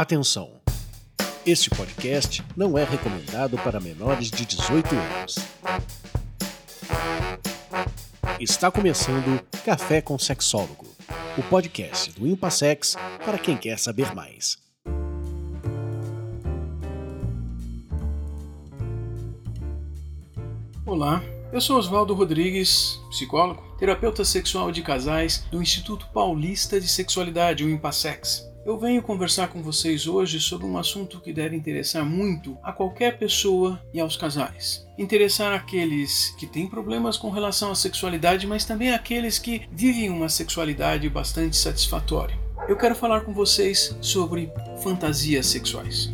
Atenção! Este podcast não é recomendado para menores de 18 anos. Está começando Café com Sexólogo, o podcast do Impassex para quem quer saber mais. Olá, eu sou Oswaldo Rodrigues, psicólogo, terapeuta sexual de casais do Instituto Paulista de Sexualidade, o Impassex. Eu venho conversar com vocês hoje sobre um assunto que deve interessar muito a qualquer pessoa e aos casais. Interessar aqueles que têm problemas com relação à sexualidade, mas também aqueles que vivem uma sexualidade bastante satisfatória. Eu quero falar com vocês sobre fantasias sexuais.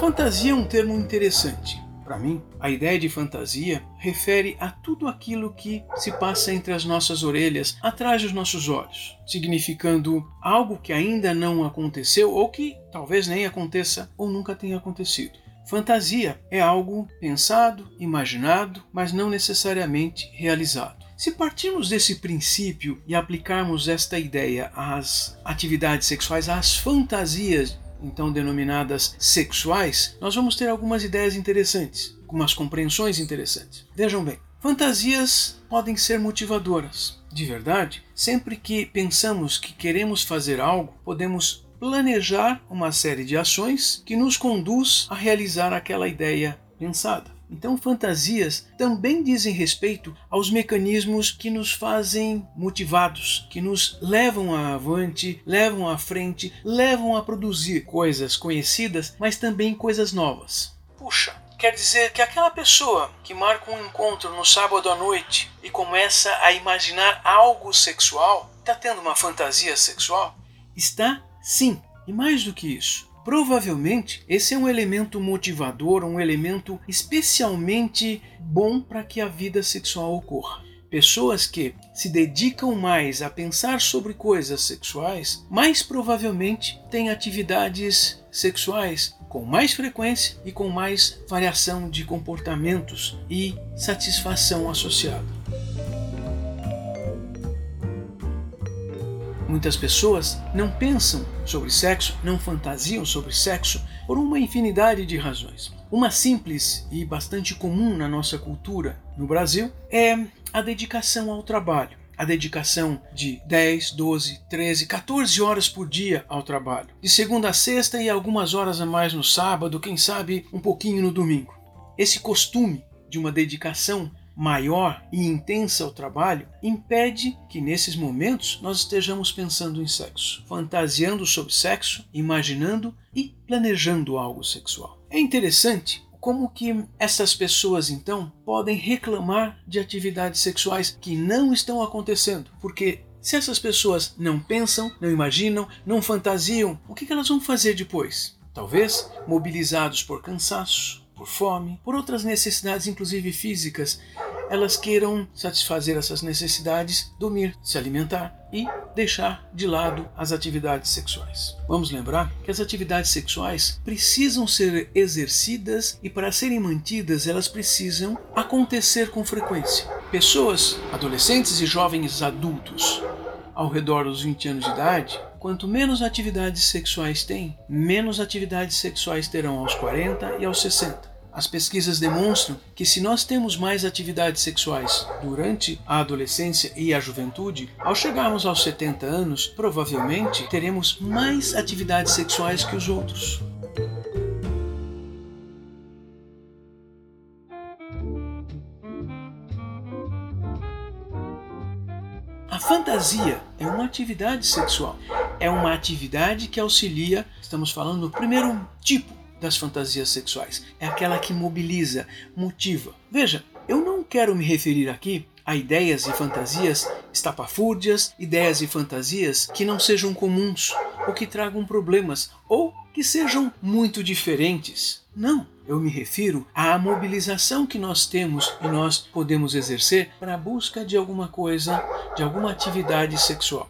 Fantasia é um termo interessante. Para mim, a ideia de fantasia refere a tudo aquilo que se passa entre as nossas orelhas, atrás dos nossos olhos, significando algo que ainda não aconteceu ou que talvez nem aconteça ou nunca tenha acontecido. Fantasia é algo pensado, imaginado, mas não necessariamente realizado. Se partirmos desse princípio e aplicarmos esta ideia às atividades sexuais, às fantasias então denominadas sexuais, nós vamos ter algumas ideias interessantes, algumas compreensões interessantes. Vejam bem, fantasias podem ser motivadoras. De verdade, sempre que pensamos que queremos fazer algo, podemos planejar uma série de ações que nos conduz a realizar aquela ideia pensada. Então, fantasias também dizem respeito aos mecanismos que nos fazem motivados, que nos levam avante, levam à frente, levam a produzir coisas conhecidas, mas também coisas novas. Puxa, quer dizer que aquela pessoa que marca um encontro no sábado à noite e começa a imaginar algo sexual, está tendo uma fantasia sexual? Está sim. E mais do que isso, Provavelmente esse é um elemento motivador, um elemento especialmente bom para que a vida sexual ocorra. Pessoas que se dedicam mais a pensar sobre coisas sexuais, mais provavelmente têm atividades sexuais com mais frequência e com mais variação de comportamentos e satisfação associada. Muitas pessoas não pensam sobre sexo, não fantasiam sobre sexo por uma infinidade de razões. Uma simples e bastante comum na nossa cultura no Brasil é a dedicação ao trabalho. A dedicação de 10, 12, 13, 14 horas por dia ao trabalho. De segunda a sexta e algumas horas a mais no sábado, quem sabe um pouquinho no domingo. Esse costume de uma dedicação maior e intensa ao trabalho impede que nesses momentos nós estejamos pensando em sexo, fantasiando sobre sexo, imaginando e planejando algo sexual. É interessante como que essas pessoas então podem reclamar de atividades sexuais que não estão acontecendo, porque se essas pessoas não pensam, não imaginam, não fantasiam, o que elas vão fazer depois? Talvez mobilizados por cansaço, por fome, por outras necessidades, inclusive físicas, elas queiram satisfazer essas necessidades, dormir, se alimentar e deixar de lado as atividades sexuais. Vamos lembrar que as atividades sexuais precisam ser exercidas e para serem mantidas elas precisam acontecer com frequência. Pessoas, adolescentes e jovens adultos ao redor dos 20 anos de idade, quanto menos atividades sexuais têm, menos atividades sexuais terão aos 40 e aos 60. As pesquisas demonstram que se nós temos mais atividades sexuais durante a adolescência e a juventude, ao chegarmos aos 70 anos, provavelmente teremos mais atividades sexuais que os outros. A fantasia é uma atividade sexual. É uma atividade que auxilia, estamos falando do primeiro tipo das fantasias sexuais. É aquela que mobiliza, motiva. Veja, eu não quero me referir aqui a ideias e fantasias estapafúrdias, ideias e fantasias que não sejam comuns, ou que tragam problemas, ou que sejam muito diferentes. Não, eu me refiro à mobilização que nós temos e nós podemos exercer para a busca de alguma coisa, de alguma atividade sexual.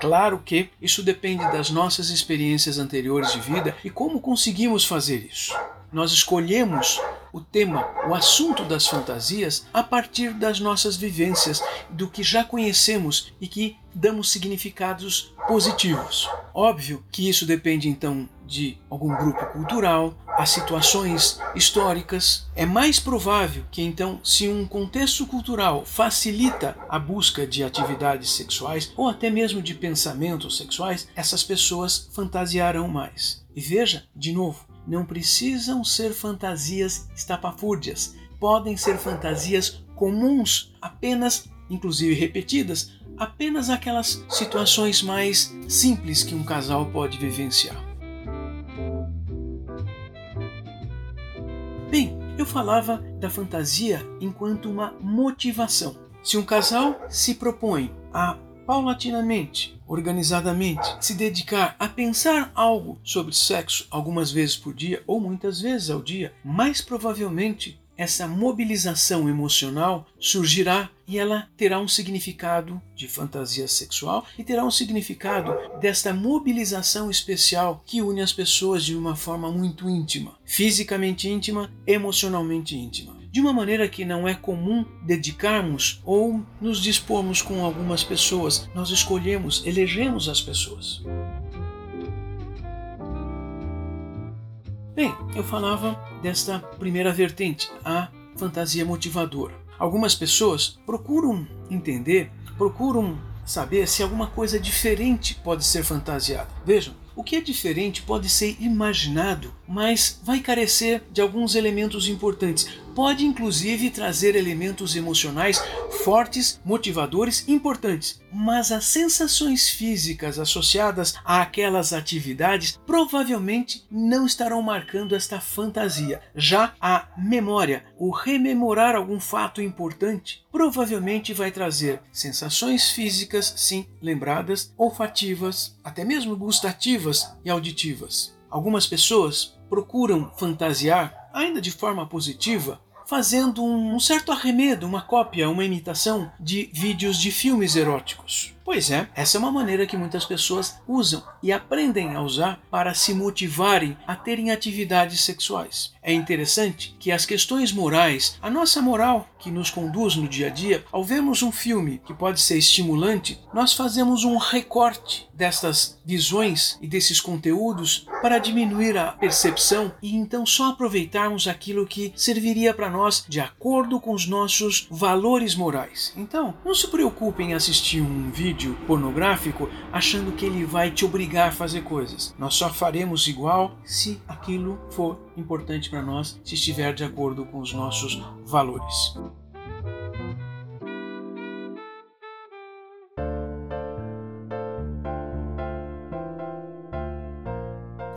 Claro que isso depende das nossas experiências anteriores de vida e como conseguimos fazer isso. Nós escolhemos o tema, o assunto das fantasias a partir das nossas vivências, do que já conhecemos e que damos significados positivos. Óbvio que isso depende então de algum grupo cultural, as situações históricas. É mais provável que então, se um contexto cultural facilita a busca de atividades sexuais ou até mesmo de pensamentos sexuais, essas pessoas fantasiarão mais. E veja, de novo, não precisam ser fantasias estapafúrdias, podem ser fantasias comuns, apenas, inclusive repetidas, apenas aquelas situações mais simples que um casal pode vivenciar. Bem, eu falava da fantasia enquanto uma motivação. Se um casal se propõe a paulatinamente, organizadamente, se dedicar a pensar algo sobre sexo algumas vezes por dia ou muitas vezes ao dia, mais provavelmente essa mobilização emocional surgirá e ela terá um significado de fantasia sexual e terá um significado desta mobilização especial que une as pessoas de uma forma muito íntima, fisicamente íntima, emocionalmente íntima. De uma maneira que não é comum dedicarmos ou nos dispormos com algumas pessoas, nós escolhemos, elegemos as pessoas. Bem, eu falava desta primeira vertente, a fantasia motivadora. Algumas pessoas procuram entender, procuram saber se alguma coisa diferente pode ser fantasiada. Vejam, o que é diferente pode ser imaginado, mas vai carecer de alguns elementos importantes. Pode inclusive trazer elementos emocionais fortes, motivadores, importantes. Mas as sensações físicas associadas àquelas atividades provavelmente não estarão marcando esta fantasia. Já a memória, o rememorar algum fato importante, provavelmente vai trazer sensações físicas, sim, lembradas, olfativas, até mesmo gustativas e auditivas. Algumas pessoas procuram fantasiar, ainda de forma positiva, fazendo um certo arremedo, uma cópia, uma imitação de vídeos de filmes eróticos. Pois é, essa é uma maneira que muitas pessoas usam e aprendem a usar para se motivarem a terem atividades sexuais. É interessante que as questões morais, a nossa moral que nos conduz no dia a dia, ao vermos um filme que pode ser estimulante, nós fazemos um recorte destas visões e desses conteúdos para diminuir a percepção e então só aproveitarmos aquilo que serviria para nós de acordo com os nossos valores morais. Então, não se preocupem em assistir um vídeo vídeo pornográfico achando que ele vai te obrigar a fazer coisas. Nós só faremos igual se aquilo for importante para nós, se estiver de acordo com os nossos valores.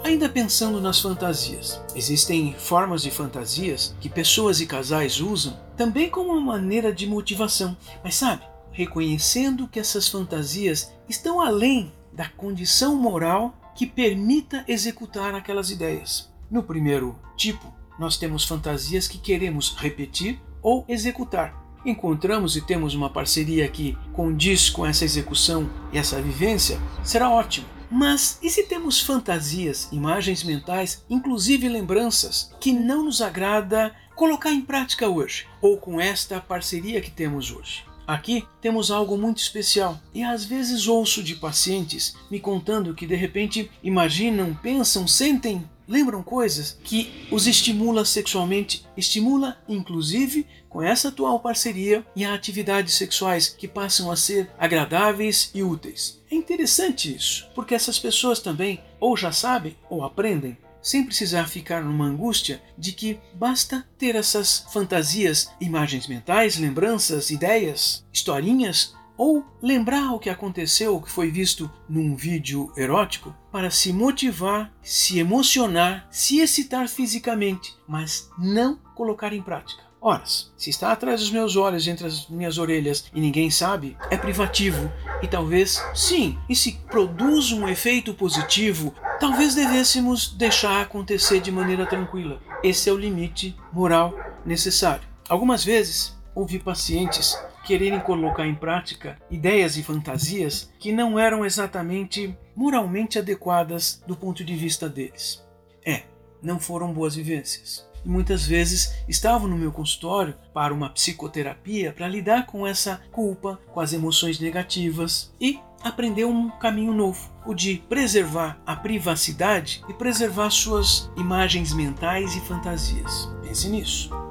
Ainda pensando nas fantasias, existem formas de fantasias que pessoas e casais usam também como uma maneira de motivação. Mas sabe, reconhecendo que essas fantasias estão além da condição moral que permita executar aquelas ideias. No primeiro tipo, nós temos fantasias que queremos repetir ou executar. Encontramos e temos uma parceria que condiz com essa execução e essa vivência, será ótimo. Mas e se temos fantasias, imagens mentais, inclusive lembranças, que não nos agrada colocar em prática hoje, ou com esta parceria que temos hoje? Aqui temos algo muito especial e às vezes ouço de pacientes me contando que de repente imaginam, pensam, sentem, lembram coisas que os estimula sexualmente, estimula inclusive com essa atual parceria e atividades sexuais que passam a ser agradáveis e úteis. É interessante isso, porque essas pessoas também ou já sabem ou aprendem sem precisar ficar numa angústia de que basta ter essas fantasias, imagens mentais, lembranças, ideias, historinhas, ou lembrar o que aconteceu, o que foi visto num vídeo erótico, para se motivar, se emocionar, se excitar fisicamente, mas não colocar em prática. Ora, se está atrás dos meus olhos, entre as minhas orelhas e ninguém sabe, é privativo. E talvez, sim, e se produz um efeito positivo, talvez devêssemos deixar acontecer de maneira tranquila. Esse é o limite moral necessário. Algumas vezes ouvi pacientes quererem colocar em prática ideias e fantasias que não eram exatamente moralmente adequadas do ponto de vista deles. É, não foram boas vivências. e muitas vezes estavam no meu consultório para uma psicoterapia para lidar com essa culpa, com as emoções negativas e aprender um caminho novo, o de preservar a privacidade e preservar suas imagens mentais e fantasias. Pense nisso.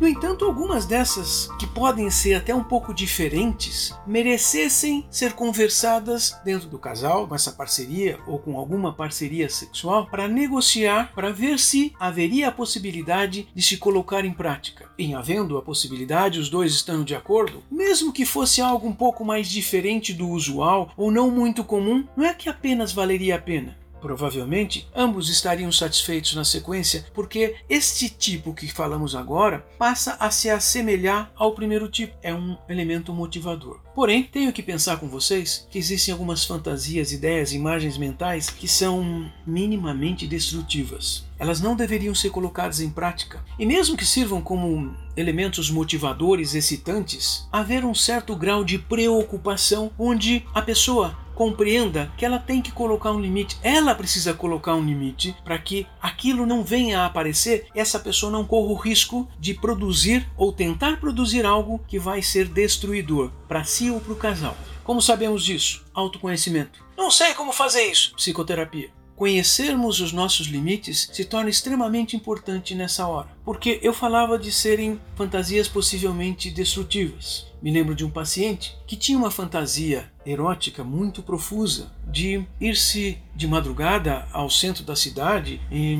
No entanto, algumas dessas, que podem ser até um pouco diferentes, merecessem ser conversadas dentro do casal, com essa parceria ou com alguma parceria sexual, para negociar, para ver se haveria a possibilidade de se colocar em prática. Em havendo a possibilidade, os dois estando de acordo, mesmo que fosse algo um pouco mais diferente do usual ou não muito comum, não é que apenas valeria a pena Provavelmente, ambos estariam satisfeitos na sequência, porque este tipo que falamos agora passa a se assemelhar ao primeiro tipo, é um elemento motivador. Porém, tenho que pensar com vocês que existem algumas fantasias, ideias, imagens mentais que são minimamente destrutivas. Elas não deveriam ser colocadas em prática. E mesmo que sirvam como elementos motivadores excitantes, haver um certo grau de preocupação onde a pessoa compreenda que ela tem que colocar um limite, ela precisa colocar um limite para que aquilo não venha a aparecer, essa pessoa não corra o risco de produzir ou tentar produzir algo que vai ser destruidor para si ou para o casal. Como sabemos disso? Autoconhecimento. Não sei como fazer isso. Psicoterapia. Conhecermos os nossos limites se torna extremamente importante nessa hora, porque eu falava de serem fantasias possivelmente destrutivas. Me lembro de um paciente que tinha uma fantasia erótica muito profusa de ir-se de madrugada ao centro da cidade e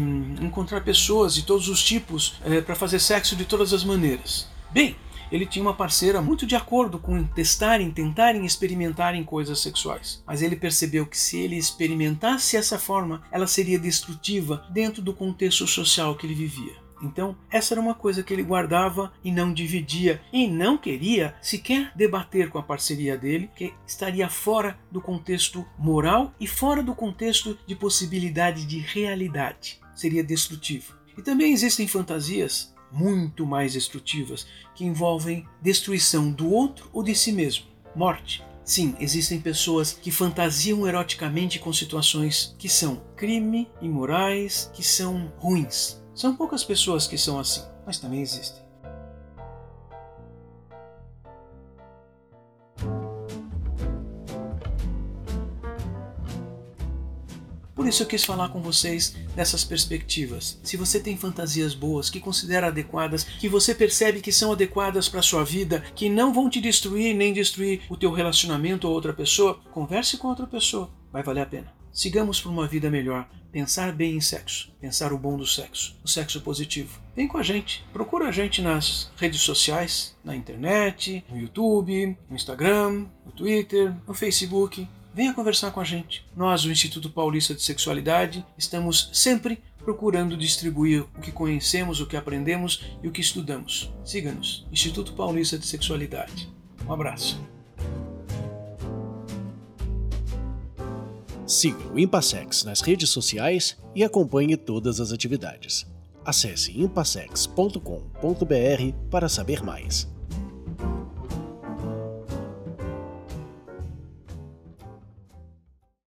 encontrar pessoas de todos os tipos é, para fazer sexo de todas as maneiras. Bem, ele tinha uma parceira muito de acordo com testarem, tentarem experimentarem coisas sexuais. Mas ele percebeu que se ele experimentasse essa forma, ela seria destrutiva dentro do contexto social que ele vivia. Então, essa era uma coisa que ele guardava e não dividia e não queria sequer debater com a parceria dele, que estaria fora do contexto moral e fora do contexto de possibilidade de realidade. Seria destrutivo. E também existem fantasias muito mais destrutivas, que envolvem destruição do outro ou de si mesmo, morte. Sim, existem pessoas que fantasiam eroticamente com situações que são crime, imorais, que são ruins. São poucas pessoas que são assim, mas também existem. Por isso eu quis falar com vocês dessas perspectivas. Se você tem fantasias boas, que considera adequadas, que você percebe que são adequadas para sua vida, que não vão te destruir nem destruir o teu relacionamento ou outra pessoa, converse com outra pessoa, vai valer a pena. Sigamos por uma vida melhor. Pensar bem em sexo, pensar o bom do sexo, o sexo positivo. Vem com a gente, procura a gente nas redes sociais, na internet, no YouTube, no Instagram, no Twitter, no Facebook venha conversar com a gente. Nós, o Instituto Paulista de Sexualidade, estamos sempre procurando distribuir o que conhecemos, o que aprendemos e o que estudamos. Siga-nos, Instituto Paulista de Sexualidade. Um abraço. Siga o Impassex nas redes sociais e acompanhe todas as atividades. Acesse impassex.com.br para saber mais.